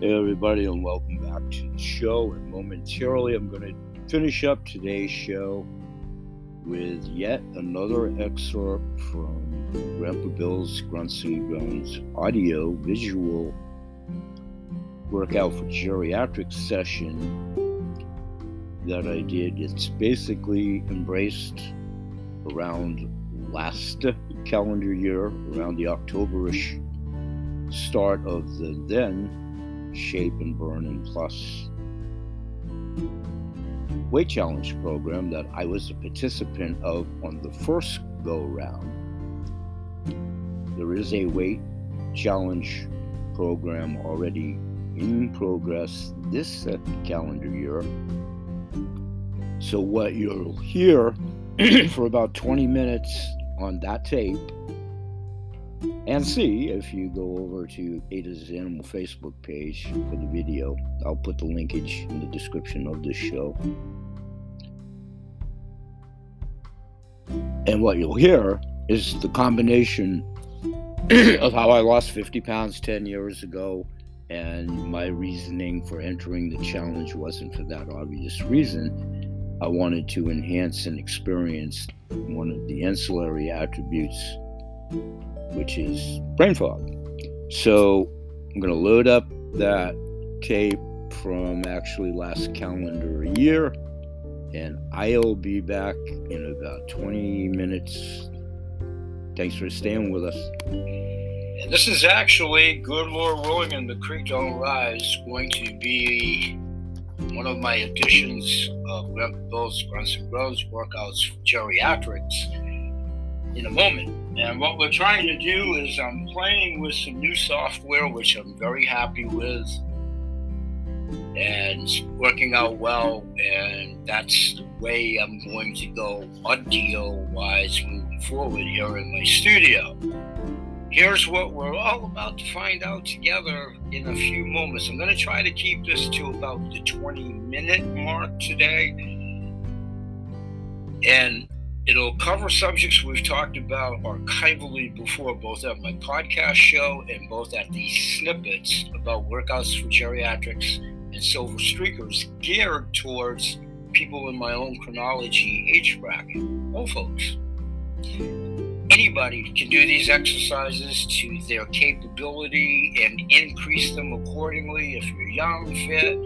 Hey, everybody, and welcome back to the show. And momentarily, I'm going to finish up today's show with yet another excerpt from Grandpa Bill's Grunts and Groans audio visual workout for geriatric session that I did. It's basically embraced around last calendar year, around the Octoberish start of the then Shape and Burn and Plus weight challenge program that I was a participant of on the first go round. There is a weight challenge program already in progress this calendar year. So, what you'll hear for about 20 minutes on that tape and see if you go over to Ada's Animal Facebook page for the video. I'll put the linkage in the description of this show. And what you'll hear is the combination of how I lost 50 pounds 10 years ago and my reasoning for entering the challenge wasn't for that obvious reason. I wanted to enhance and experience one of the ancillary attributes which is brain fog. So I'm going to load up that tape from actually last calendar year, and I'll be back in about 20 minutes. Thanks for staying with us. And this is actually, good Lord willing, and the creek don't rise, going to be one of my editions of Bill's Grunts and Groans workouts for geriatrics in a moment. And what we're trying to do is I'm playing with some new software, which I'm very happy with, and it's working out well. And that's the way I'm going to go audio wise moving forward here in my studio. Here's what we're all about to find out together in a few moments. I'm going to try to keep this to about the 20 minute mark today. And It'll cover subjects we've talked about archivally before, both at my podcast show and both at the snippets about workouts for geriatrics and silver streakers geared towards people in my own chronology age bracket. Oh, folks. Anybody can do these exercises to their capability and increase them accordingly if you're young, fit,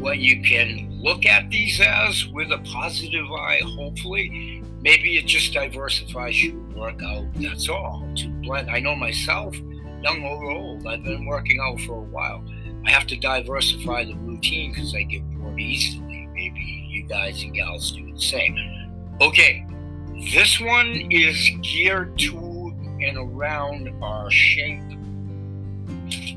what you can look at these as with a positive eye, hopefully. Maybe it just diversifies your workout. That's all. To blend. I know myself, young or old, I've been working out for a while. I have to diversify the routine because I get bored easily. Maybe you guys and gals do the same. Okay, this one is geared to and around our shape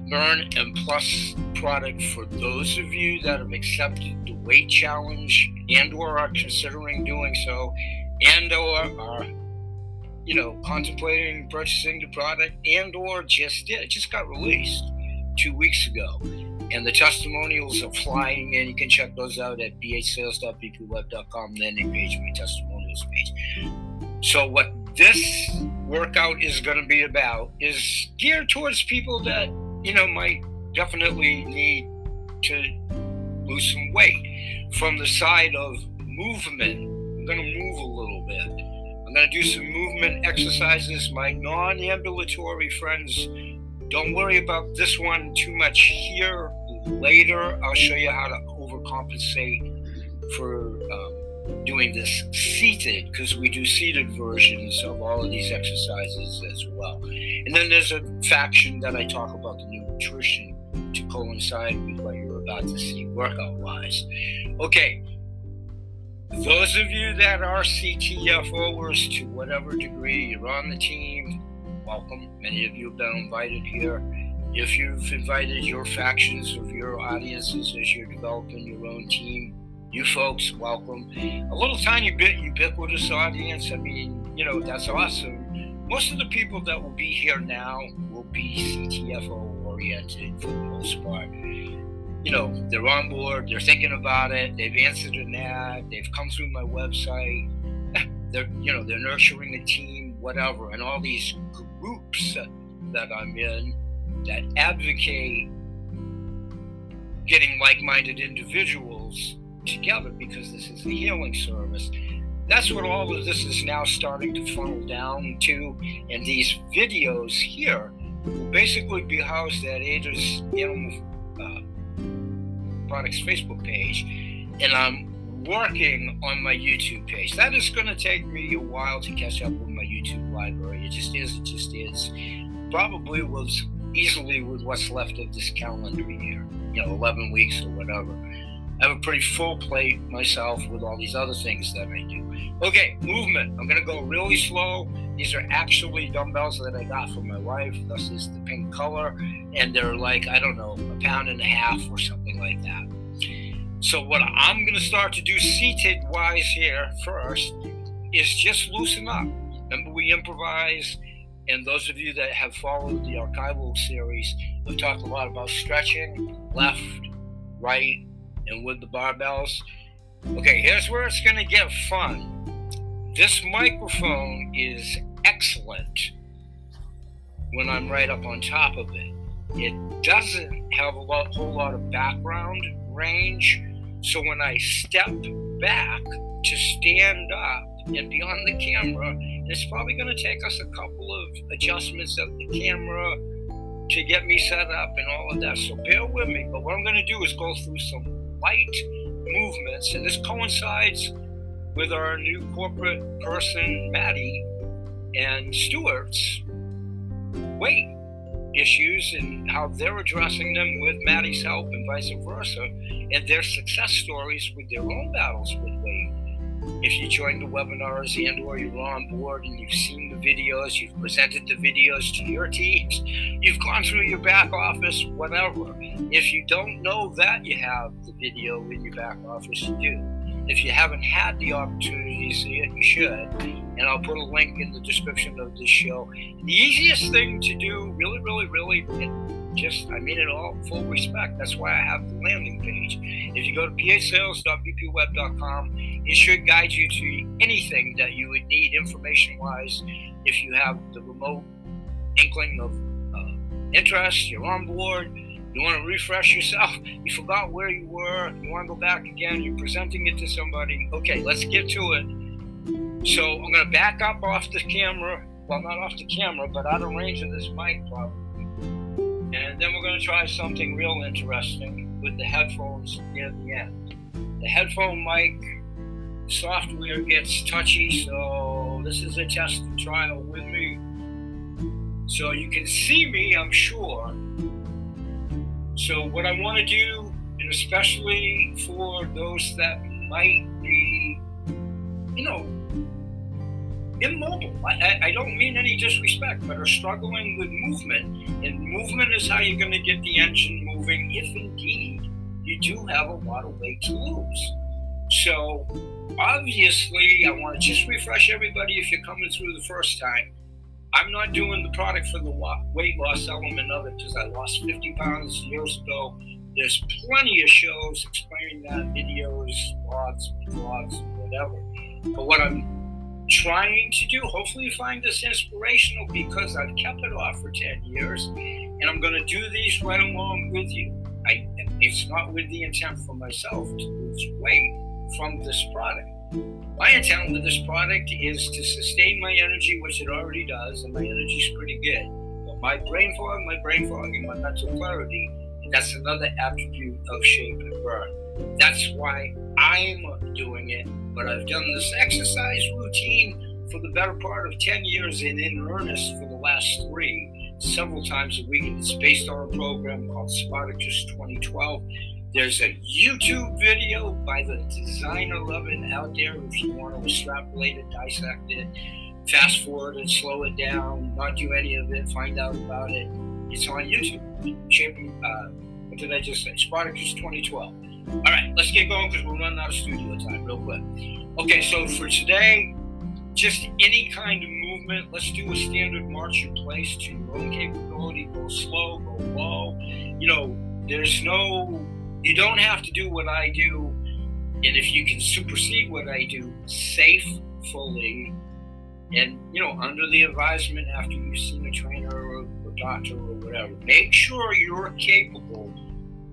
Burn and Plus product for those of you that have accepted the weight challenge and or are considering doing so and or are you know contemplating purchasing the product and or just did it just got released two weeks ago. And the testimonials are flying in. You can check those out at bhsales.bpweb.com landing page my testimonials page. So what this workout is going to be about is geared towards people that you know, might definitely need to lose some weight. From the side of movement, I'm going to move a little bit. I'm going to do some movement exercises. My non ambulatory friends, don't worry about this one too much here. Later, I'll show you how to overcompensate for um, doing this seated because we do seated versions of all of these exercises as well. And then there's a faction that I talk about the nutrition to coincide with what you're about to see workout wise. Okay, those of you that are CTFOers to whatever degree you're on the team, welcome. Many of you have been invited here. If you've invited your factions of your audiences as you're developing your own team, you folks, welcome. A little tiny bit ubiquitous audience. I mean, you know, that's awesome most of the people that will be here now will be CTFO oriented for the most part. You know, they're on board, they're thinking about it, they've answered an ad, they've come through my website, they're you know, they're nurturing a team, whatever, and all these groups that, I'm in that advocate getting like minded individuals together because this is a healing service. That's what all of this is now starting to funnel down to. And these videos here will basically be housed at Ada's Animal uh, Products Facebook page. And I'm working on my YouTube page. That is going to take me a while to catch up with my YouTube library. It just is, it just is. Probably was easily with what's left of this calendar year, you know, 11 weeks or whatever. I have a pretty full plate myself with all these other things that I do. Okay, movement. I'm going to go really slow. These are actually dumbbells that I got from my wife. This is the pink color. And they're like, I don't know, a pound and a half or something like that. So, what I'm going to start to do seated wise here first is just loosen up. Remember, we improvise. And those of you that have followed the archival series, we've talked a lot about stretching left, right, and with the barbells. Okay, here's where it's going to get fun. This microphone is excellent when I'm right up on top of it. It doesn't have a lot, whole lot of background range, so when I step back to stand up and be on the camera, it's probably going to take us a couple of adjustments of the camera to get me set up and all of that. So bear with me. But what I'm going to do is go through some light movements, and this coincides with our new corporate person, Maddie, and Stuart's weight issues and how they're addressing them with Maddie's help and vice versa, and their success stories with their own battles with weight. If you joined the webinars and or you're on board and you've seen the videos, you've presented the videos to your teams, you've gone through your back office, whatever. If you don't know that you have the video in your back office, you do. If you haven't had the opportunity to see it, you should. And I'll put a link in the description of this show. The easiest thing to do, really, really, really, just, I mean it all, full respect. That's why I have the landing page. If you go to bhsales.bpweb.com, it should guide you to anything that you would need information wise if you have the remote inkling of uh, interest, you're on board you want to refresh yourself. You forgot where you were. You want to go back again. You're presenting it to somebody. Okay, let's get to it. So I'm going to back up off the camera. Well, not off the camera, but out of range of this mic, probably. And then we're going to try something real interesting with the headphones near the end. The headphone mic software gets touchy, so this is a test and trial with me. So you can see me, I'm sure so, what I want to do, and especially for those that might be, you know, immobile, I, I don't mean any disrespect, but are struggling with movement, and movement is how you're going to get the engine moving if indeed you do have a lot of weight to lose. So, obviously, I want to just refresh everybody if you're coming through the first time I'm not doing the product for the weight loss element of it because I lost 50 pounds years ago. There's plenty of shows explaining that, videos, blogs, blogs, whatever. But what I'm trying to do, hopefully you find this inspirational because I've kept it off for 10 years and I'm going to do these right along with you. I, it's not with the intent for myself to lose weight from this product. My intent with this product is to sustain my energy, which it already does, and my energy is pretty good. But my brain fog, my brain fog, and my mental clarity, that's another attribute of shape and burn. That's why I'm doing it. But I've done this exercise routine for the better part of 10 years and in earnest for the last three, several times a week. And it's based on a program called Spartacus 2012 there's a YouTube video by the designer it out there if you want to extrapolate it, dissect it, fast forward it, slow it down, not do any of it, find out about it. It's on YouTube. Uh, what did I just say? Spartacus 2012. All right, let's get going because we're running out of studio time real quick. Okay, so for today, just any kind of movement. Let's do a standard march in place to your own capability. Go slow, go low. You know, there's no you don't have to do what I do, and if you can supersede what I do safely, fully and you know, under the advisement after you've seen a trainer or a doctor or whatever, make sure you're capable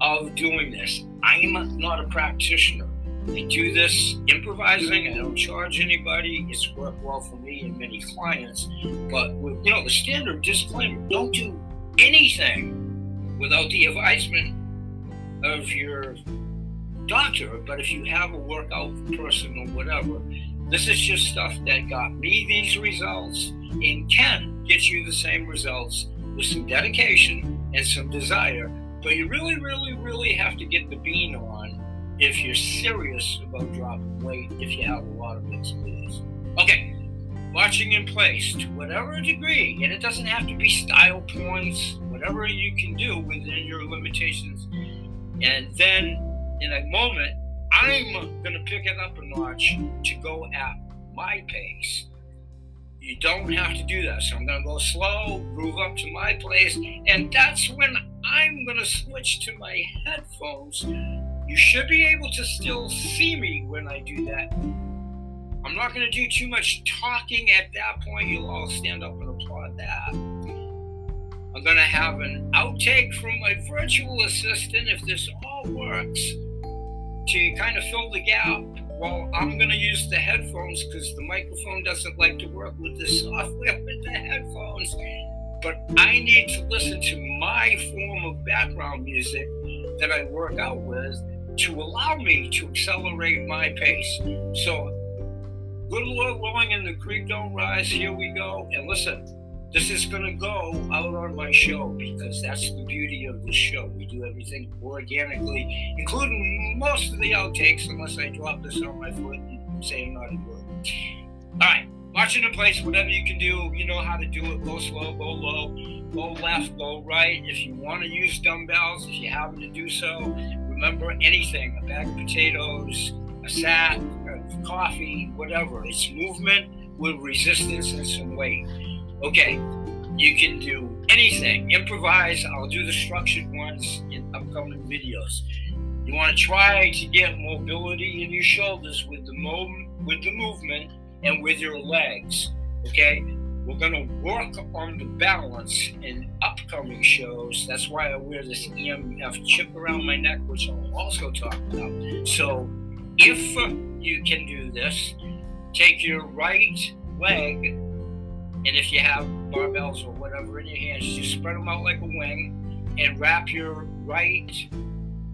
of doing this. I'm not a practitioner. I do this improvising. I don't charge anybody. It's worked well for me and many clients. But with, you know, the standard disclaimer: don't do anything without the advisement of your doctor. But if you have a workout person or whatever, this is just stuff that got me these results and can get you the same results with some dedication and some desire. But you really, really, really have to get the bean on if you're serious about dropping weight, if you have a lot of experience. Okay, watching in place to whatever degree, and it doesn't have to be style points, whatever you can do within your limitations. And then in a moment, I'm going to pick it up a notch to go at my pace. You don't have to do that. So I'm going to go slow, groove up to my place, and that's when I'm going to switch to my headphones. You should be able to still see me when I do that. I'm not going to do too much talking at that point. You'll all stand up and applaud that. I'm going to have an outtake from my virtual assistant if this all works to kind of fill the gap well, I'm going to use the headphones because the microphone doesn't like to work with the software with the headphones. But I need to listen to my form of background music that I work out with to allow me to accelerate my pace. So, good Lord willing, and the creek don't rise. Here we go. And listen, this is going to go out on my show because that's the beauty of the show. We do everything organically, including most of the outtakes, unless I drop this on my foot and say I'm not a word. All right, marching in place, whatever you can do, you know how to do it. Go slow, go low, go left, go right. If you want to use dumbbells, if you happen to do so, remember anything a bag of potatoes, a sack, a coffee, whatever. It's movement with resistance and some weight okay, you can do anything, improvise. I'll do the structured ones in upcoming videos. You want to try to get mobility in your shoulders with the mo- with the movement and with your legs. Okay, we're to work on the balance in upcoming shows. That's why I wear this EMF chip around my neck, which I'll also talk about. So, if you can do this, take your right leg and if you have barbells or whatever in your hands, just spread them out like a wing and wrap your right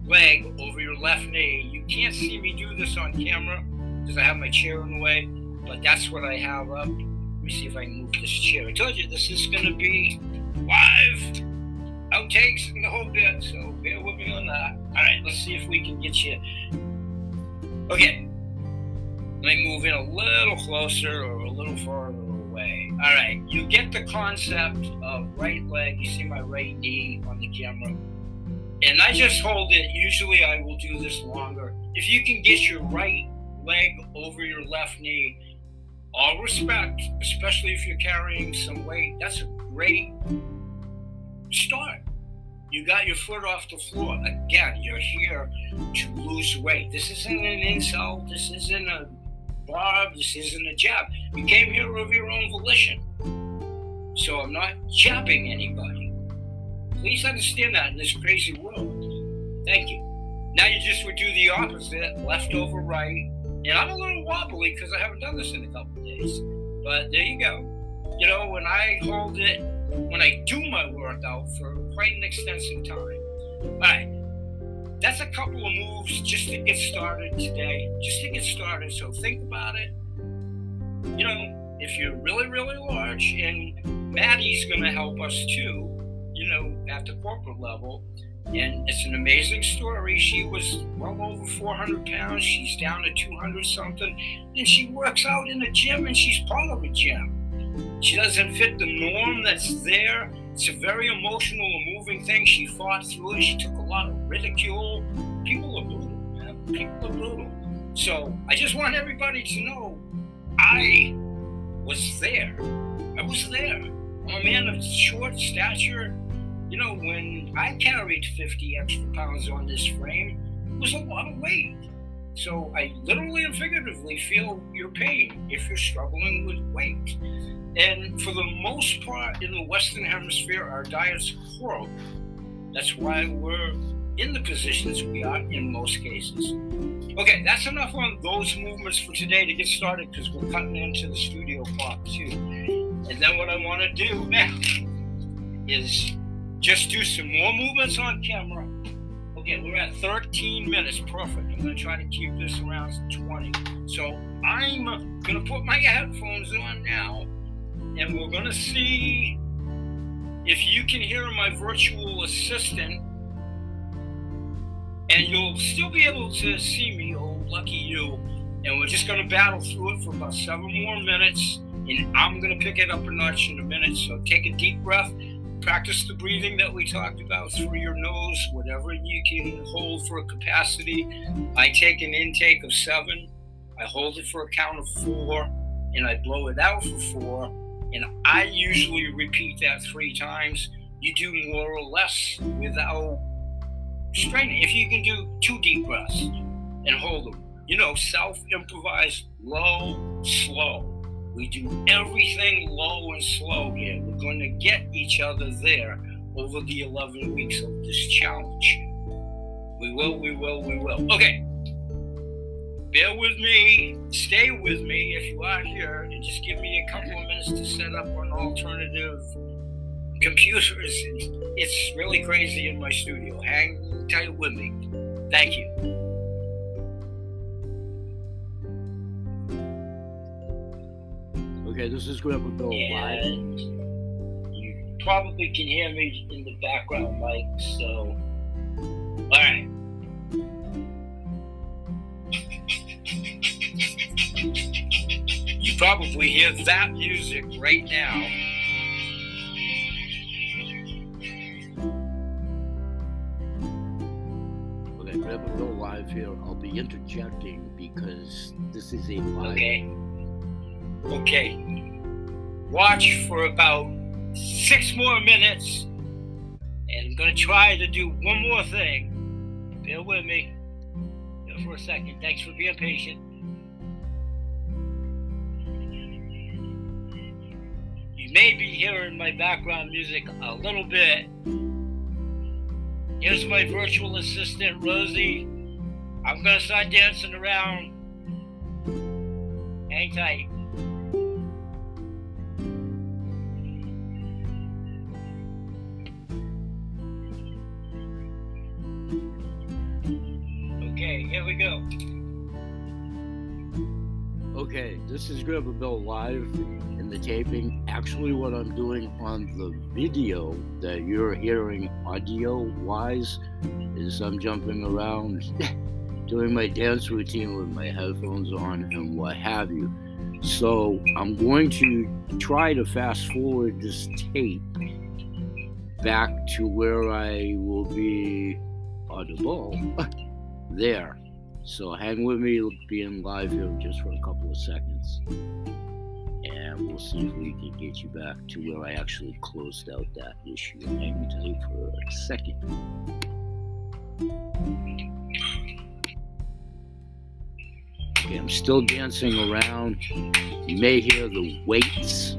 leg over your left knee. You can't see me do this on camera because I have my chair in the way, but that's what I have up. Let me see if I can move this chair. I told you this is going to be live outtakes and the whole bit, so bear with me on that. All right, let's see if we can get you. Okay, let me move in a little closer or a little farther. All right, you get the concept of right leg. You see my right knee on the camera. And I just hold it. Usually I will do this longer. If you can get your right leg over your left knee, all respect, especially if you're carrying some weight, that's a great start. You got your foot off the floor. Again, you're here to lose weight. This isn't an insult. This isn't a Bob, this isn't a job. You came here of your own volition. So I'm not jobbing anybody. Please understand that in this crazy world. Thank you. Now you just would do the opposite, left over right. And I'm a little wobbly because I haven't done this in a couple days. But there you go. You know, when I hold it, when I do my workout for quite an extensive time. All right that's a couple of moves just to get started today, just to get started. So think about it. You know, if you're really, really large, and Maddie's going to help us too, you know, at the corporate level. And it's an amazing story. She was well over 400 pounds. She's down to 200 something. And she works out in a gym and she's part of a gym. She doesn't fit the norm that's there it's a very emotional and moving thing. She fought through it. She took a lot of ridicule. People are brutal, man. People are brutal. So I just want everybody to know I was there. I was there. I'm a man of short stature. You know, when I carried 50 extra pounds on this frame, it was a lot of weight. So I literally and figuratively feel your pain if you're struggling with weight. And for the most part in the Western Hemisphere, our diet's horrible. That's why we're in the positions we are in most cases. Okay, that's enough on those movements for today to get started because we're cutting into the studio clock too. And then what I want to do now is just do some more movements on camera. Okay, we're at 13 minutes. Perfect. I'm going to try to keep this around 20. So I'm going to put my headphones on now and we're going to see if you can hear my virtual assistant and you'll still be able to see me. Oh, lucky you. And we're just going to battle through it for about seven more minutes. And I'm going to pick it up a notch in a minute. So take a deep breath. Practice the breathing that we talked about through your nose, whatever you can hold for a capacity. I take an intake of seven, I hold it for a count of four, and I blow it out for four. And I usually repeat that three times. You do more or less without straining. If you can do two deep breaths and hold them, you know, self improvise low, slow. We do everything low and slow here. We're going to get each other there over the 11 weeks of this challenge. We will, we will, we will. Okay. Bear with me, stay with me if you are here, and just give me a couple of minutes to set up an alternative computers. It's really crazy in my studio. Hang tight with me. Thank you. Okay, this is Grandpa Bill live. You probably can hear me in the background, mic. So, all right. You probably hear that music right now. Okay, whenever we go live here. I'll be interjecting because this is a live. Okay. Okay. Watch for about six more minutes, and I'm gonna try to do one more thing. Bear with me for a second. Thanks for being patient. You may be hearing my background music a little bit. Here's my virtual assistant, Rosie. I'm gonna start dancing around. Hang tight. Here we go. Okay, this is Grandpa Bill live in the taping. Actually, what I'm doing on the video that you're hearing audio wise is I'm jumping around. doing my dance routine with my headphones on and what have you. So I'm going to try to fast forward this tape back to where I will be uh, audible there. So hang with me being live here just for a couple of seconds. And we'll see if we can get you back to where I actually closed out that issue. Hang tight for a second. Okay, I'm still dancing around. You may hear the weights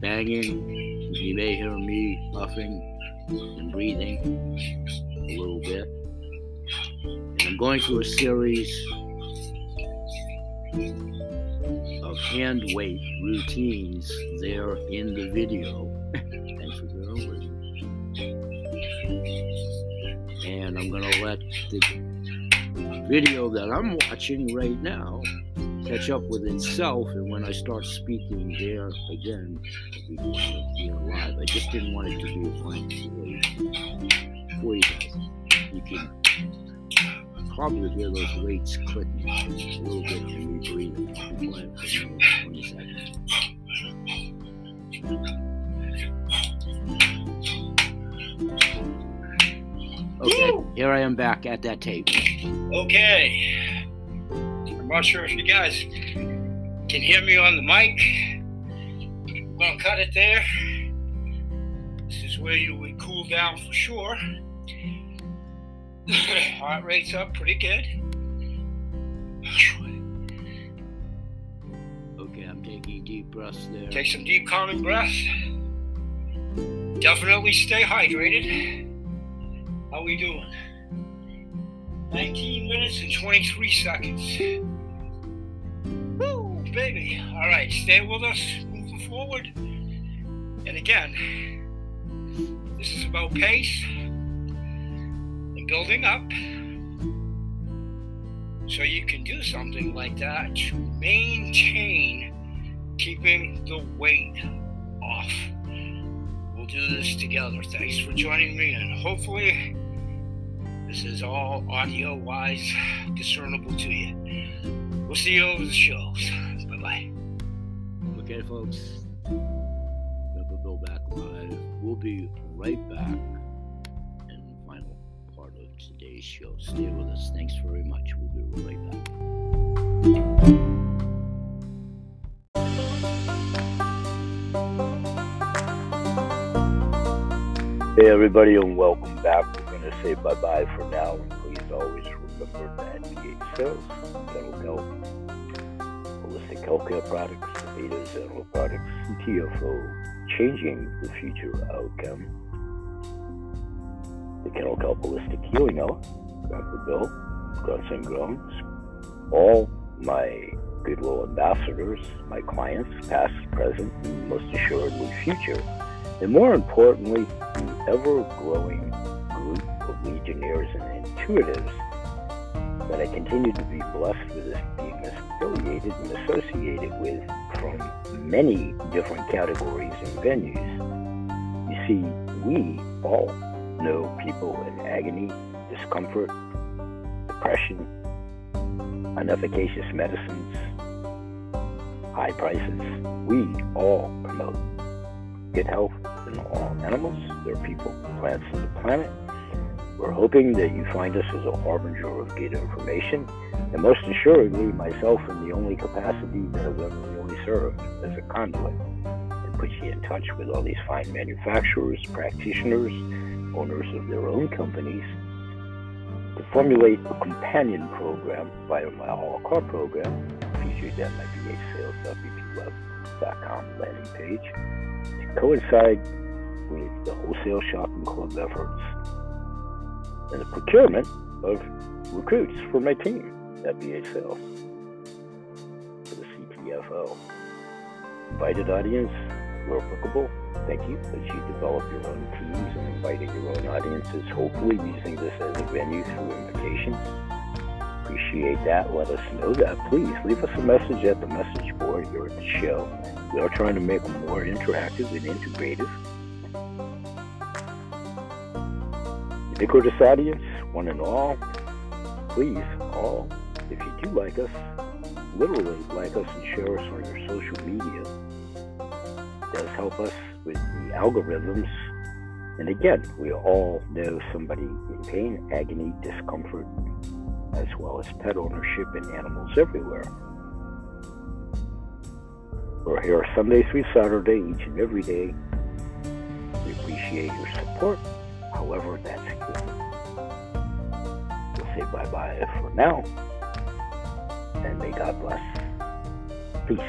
banging. You may hear me puffing and breathing a little bit. I'm going through a series of hand weight routines there in the video. Thanks for me. And I'm going to let the video that I'm watching right now catch up with itself, and when I start speaking there again, I'll be live. I just didn't want it to be a blank for you guys. You can probably hear those weights clicking a little bit and me breathing. I'll for 20 seconds. Okay, here I am back at that tape. Okay. I'm not sure if you guys can hear me on the mic. I'm gonna cut it there. This is where you would cool down for sure. Heart rate's up pretty good. Okay, I'm taking deep breaths there. Take some deep calming breaths. Definitely stay hydrated. How we doing? 19 minutes and 23 seconds. Woo, baby. All right, stay with us moving forward. And again, this is about pace building up. So you can do something like that to maintain keeping the weight off. We'll do this together. Thanks for joining me, and hopefully, this is all audio wise discernible to you. We'll see you over the shows. Bye bye. Okay, folks. Remember Bill back live. We'll be right back today's show. Stay with us. Thanks very much. We'll be right back. Hey, everybody, and welcome back. We're going to say bye bye for now. And please always remember that BH Sales, Dental Health, Holistic Healthcare Products, Beta Dental Products, and TFO, changing the future outcome. The Kennel Kelp Holistic Healing Hour, Grandpa Bill, Grunts and Groans, all my Goodwill ambassadors, my clients, past, present, and most assuredly future. And more importantly, the ever growing group of legionnaires and intuitives that I continue to be blessed with being affiliated and associated with from many different categories and venues. You see, we all know people in agony, discomfort, depression, unefficacious medicines, high prices. We all promote good health in all animals, their people, plants, and the planet. We're hoping that you find us as a harbinger of good information, and most assuredly, myself in the only capacity that I've ever really served as a conduit, to put you in touch with all these fine manufacturers, practitioners, owners of their own companies, to formulate a companion program via my a la carte program featured at my bhsales.bpweb.com landing page to coincide with the wholesale shopping club efforts and the procurement of recruits for my team at BHL for the CTFO. Invited audience, where applicable, thank you as you develop your own teams and inviting your own audiences, hopefully using this as a venue through invitation. Appreciate that. Let us know that. Please leave us a message at the message board here at the show we are trying to make them more interactive and integrative. Ubiquitous audience, one and all, please, all, if you do like us, literally like us and share us on your social media. It does help us with the algorithms. And again, we all know somebody in pain, agony, discomfort, as well as pet ownership and animals everywhere. We're here Sunday through Saturday, each and every day. We appreciate your support, however that's given. We'll say bye bye for now, and may God bless. Peace.